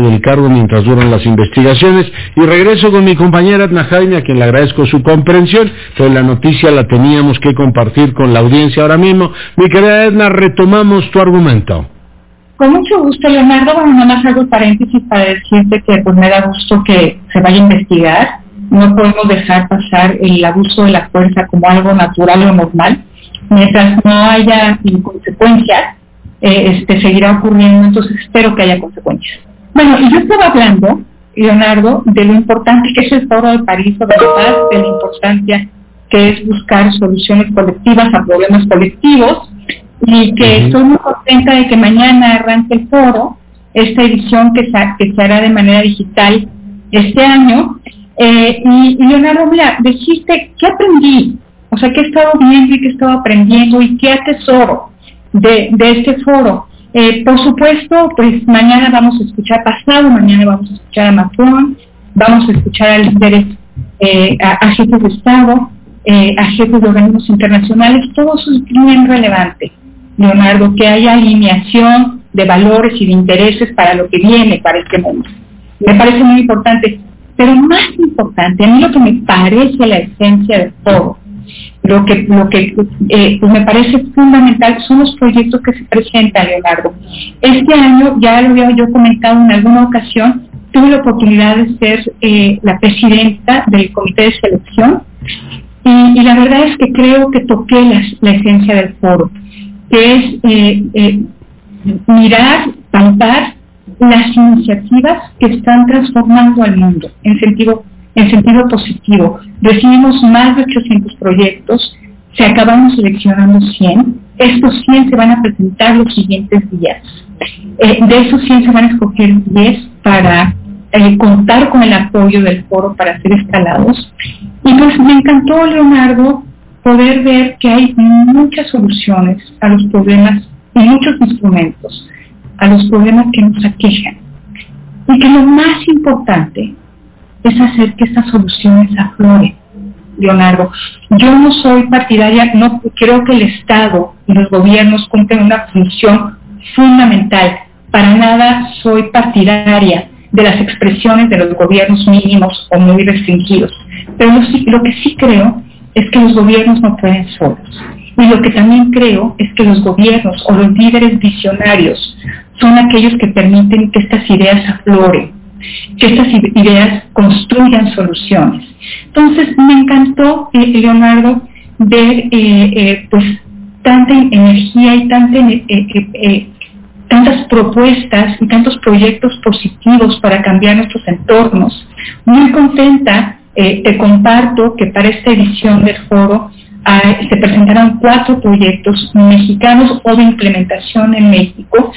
del cargo mientras duran las investigaciones. Y regreso con mi compañera Edna Jaime a quien le agradezco su comprensión. Pero la noticia la teníamos que compartir con la audiencia ahora mismo. Mi querida Edna retomamos tu argumento. Con mucho gusto Leonardo. Bueno nada más hago paréntesis para decirte que pues me da gusto que se vaya a investigar. No podemos dejar pasar el abuso de la fuerza como algo natural o normal. Mientras no haya consecuencias eh, este, seguirá ocurriendo, entonces espero que haya consecuencias. Bueno, y yo estaba hablando, Leonardo, de lo importante que es el Foro de París sobre la de la importancia que es buscar soluciones colectivas a problemas colectivos y que estoy muy contenta de que mañana arranque el foro, esta edición que, que se hará de manera digital este año. Eh, y, Leonardo, mira, dijiste, ¿qué aprendí? O sea, ¿qué he estado viendo y qué he estado aprendiendo y qué atesoro? de, este foro. Eh, por supuesto, pues mañana vamos a escuchar, pasado mañana vamos a escuchar a Macron, vamos a escuchar a líderes, eh, a, jefes de Estado, eh, a jefes de organismos internacionales, todo eso es bien relevante, Leonardo, que haya alineación de valores y de intereses para lo que viene, para este mundo. Me parece muy importante, pero más importante, a mí lo que me parece la esencia del foro, lo que, lo que eh, pues me parece fundamental son los proyectos que se presentan, Leonardo. Este año, ya lo había yo comentado en alguna ocasión, tuve la oportunidad de ser eh, la presidenta del comité de selección y, la verdad es que creo que toqué la, esencia del foro, que es eh, mirar, palpar las iniciativas que están transformando al mundo en sentido en sentido positivo. Recibimos más de 800 proyectos, se acabaron seleccionando 100, estos 100 se van a presentar los siguientes días. Eh, de esos 100 se van a escoger 10 para eh, contar con el apoyo del foro para ser escalados. Y pues me encantó, Leonardo, poder ver que hay muchas soluciones a los problemas y muchos instrumentos a los problemas que nos aquejan. Y que lo más importante es hacer que estas soluciones afloren. Leonardo, yo no soy partidaria, no creo que el Estado y los gobiernos cumplen una función fundamental. Para nada soy partidaria de las expresiones de los gobiernos mínimos o muy restringidos. Pero lo, lo que sí creo es que los gobiernos no pueden solos. Y lo que también creo es que los gobiernos o los líderes visionarios son aquellos que permiten que estas ideas afloren, que estas ideas construyan soluciones. Entonces, me encantó, eh, Leonardo, ver eh, eh, pues tanta energía y tanta, tantas propuestas y tantos proyectos positivos para cambiar nuestros entornos. Muy contenta, te comparto que para esta edición del foro se presentarán cuatro proyectos mexicanos o de implementación en México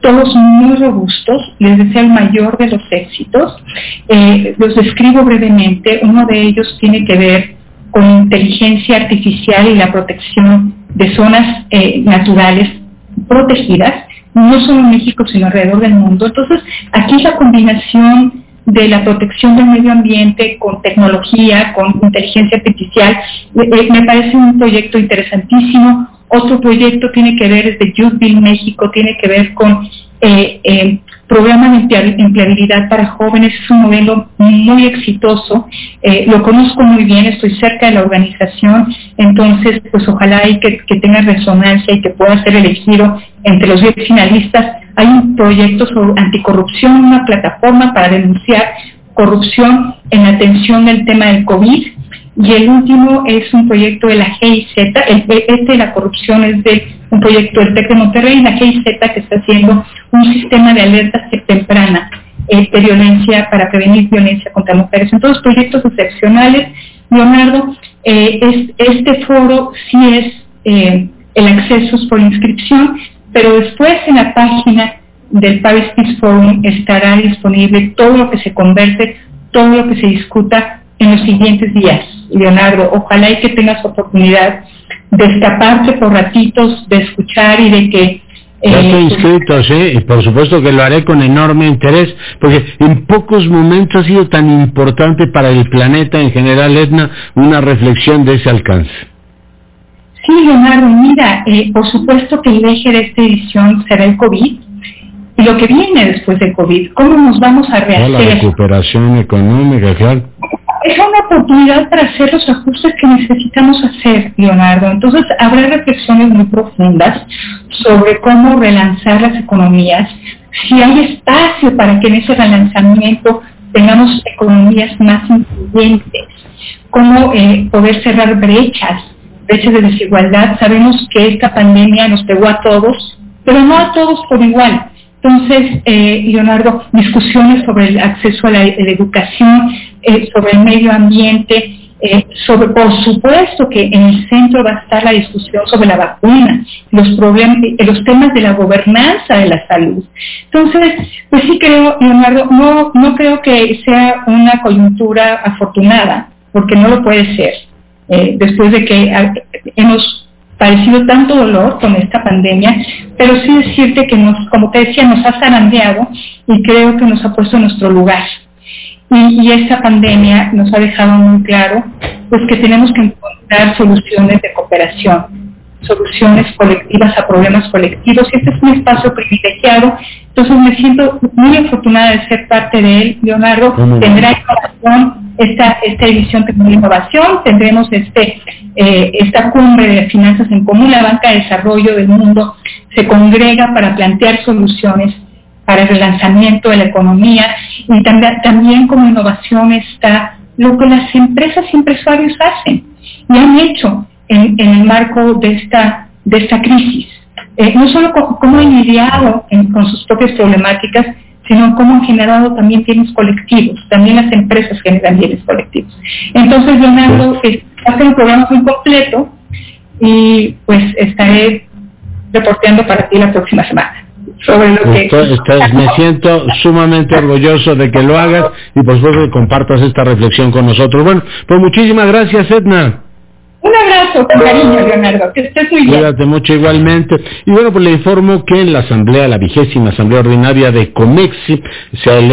todos muy robustos, les deseo el mayor de los éxitos. Eh, los describo brevemente, uno de ellos tiene que ver con inteligencia artificial y la protección de zonas eh, naturales protegidas, no solo en México, sino alrededor del mundo. Entonces, aquí la combinación de la protección del medio ambiente con tecnología, con inteligencia artificial, eh, me parece un proyecto interesantísimo. Otro proyecto tiene que ver, es de México, tiene que ver con eh, eh, programa de empleabilidad para jóvenes, es un modelo muy exitoso, eh, lo conozco muy bien, estoy cerca de la organización, entonces pues ojalá y que, tenga resonancia y que pueda ser elegido entre los 10 finalistas. Hay un proyecto sobre anticorrupción, una plataforma para denunciar corrupción en atención del tema del COVID. Y el último es un proyecto de la GIZ, este de la corrupción es de un proyecto del TEC de Monterrey la GIZ que está haciendo un sistema de alerta temprana de violencia para prevenir violencia contra mujeres. En todos proyectos excepcionales, Leonardo, eh, este foro sí es eh, el acceso por inscripción, pero después en la página del Paris Peace Forum estará disponible todo lo que se converse, todo lo que se discuta en los siguientes días. Leonardo. Ojalá y que tengas oportunidad de escaparte por ratitos, de escuchar y de que... ya estoy eh, inscrito, sí, y por supuesto que lo haré con enorme interés, porque en pocos momentos ha sido tan importante para el planeta en general, Edna, una reflexión de ese alcance. Sí, Leonardo, mira, eh, por supuesto que el eje de esta edición será el COVID, y lo que viene después del COVID, cómo nos vamos a rehacer. La recuperación económica, claro. Es una oportunidad para hacer los ajustes que necesitamos hacer, Leonardo. Entonces, habrá reflexiones muy profundas sobre cómo relanzar las economías, si hay espacio para que en ese relanzamiento tengamos economías más influyentes, cómo eh, poder cerrar brechas, brechas de desigualdad. Sabemos que esta pandemia nos pegó a todos, pero no a todos por igual. Entonces, eh, Leonardo, discusiones sobre el acceso a la, educación, eh, sobre el medio ambiente, eh, sobre, por supuesto que en el centro va a estar la discusión sobre la vacuna, los problemas, los temas de la gobernanza de la salud. Entonces, pues sí creo, Leonardo, no, no creo que sea una coyuntura afortunada, porque no lo puede ser. Después de que hemos padecido tanto dolor con esta pandemia, pero sí decirte que nos, como te decía, nos ha zarandeado y creo que nos ha puesto en nuestro lugar. Y, y esta pandemia nos ha dejado muy claro pues que tenemos que encontrar soluciones de cooperación, soluciones colectivas a problemas colectivos y este es un espacio privilegiado. Entonces me siento muy afortunada de ser parte de él, Leonardo. Tendrá innovación, esta, esta edición tendrá innovación, tendremos este, eh, esta cumbre de finanzas en común, la banca de desarrollo del mundo se congrega para plantear soluciones para el relanzamiento de la economía y también, también como innovación está lo que las empresas y empresarios hacen y han hecho en, el marco de esta, de esta crisis. Eh, no solo cómo han lidiado con sus propias problemáticas, sino cómo han generado también bienes colectivos. También las empresas generan bienes colectivos. Entonces, Leonardo, pues, a ser un programa muy completo y pues estaré reporteando para ti la próxima semana. Sobre lo que... me siento sumamente orgulloso de que lo hagas y por supuesto que compartas esta reflexión con nosotros. Bueno, pues muchísimas gracias, Edna. Un abrazo con cariño, Leonardo, que estés muy bien. Cuídate mucho igualmente. Y bueno, pues le informo que en la asamblea, la vigésima asamblea ordinaria de COMEXI, se ha electo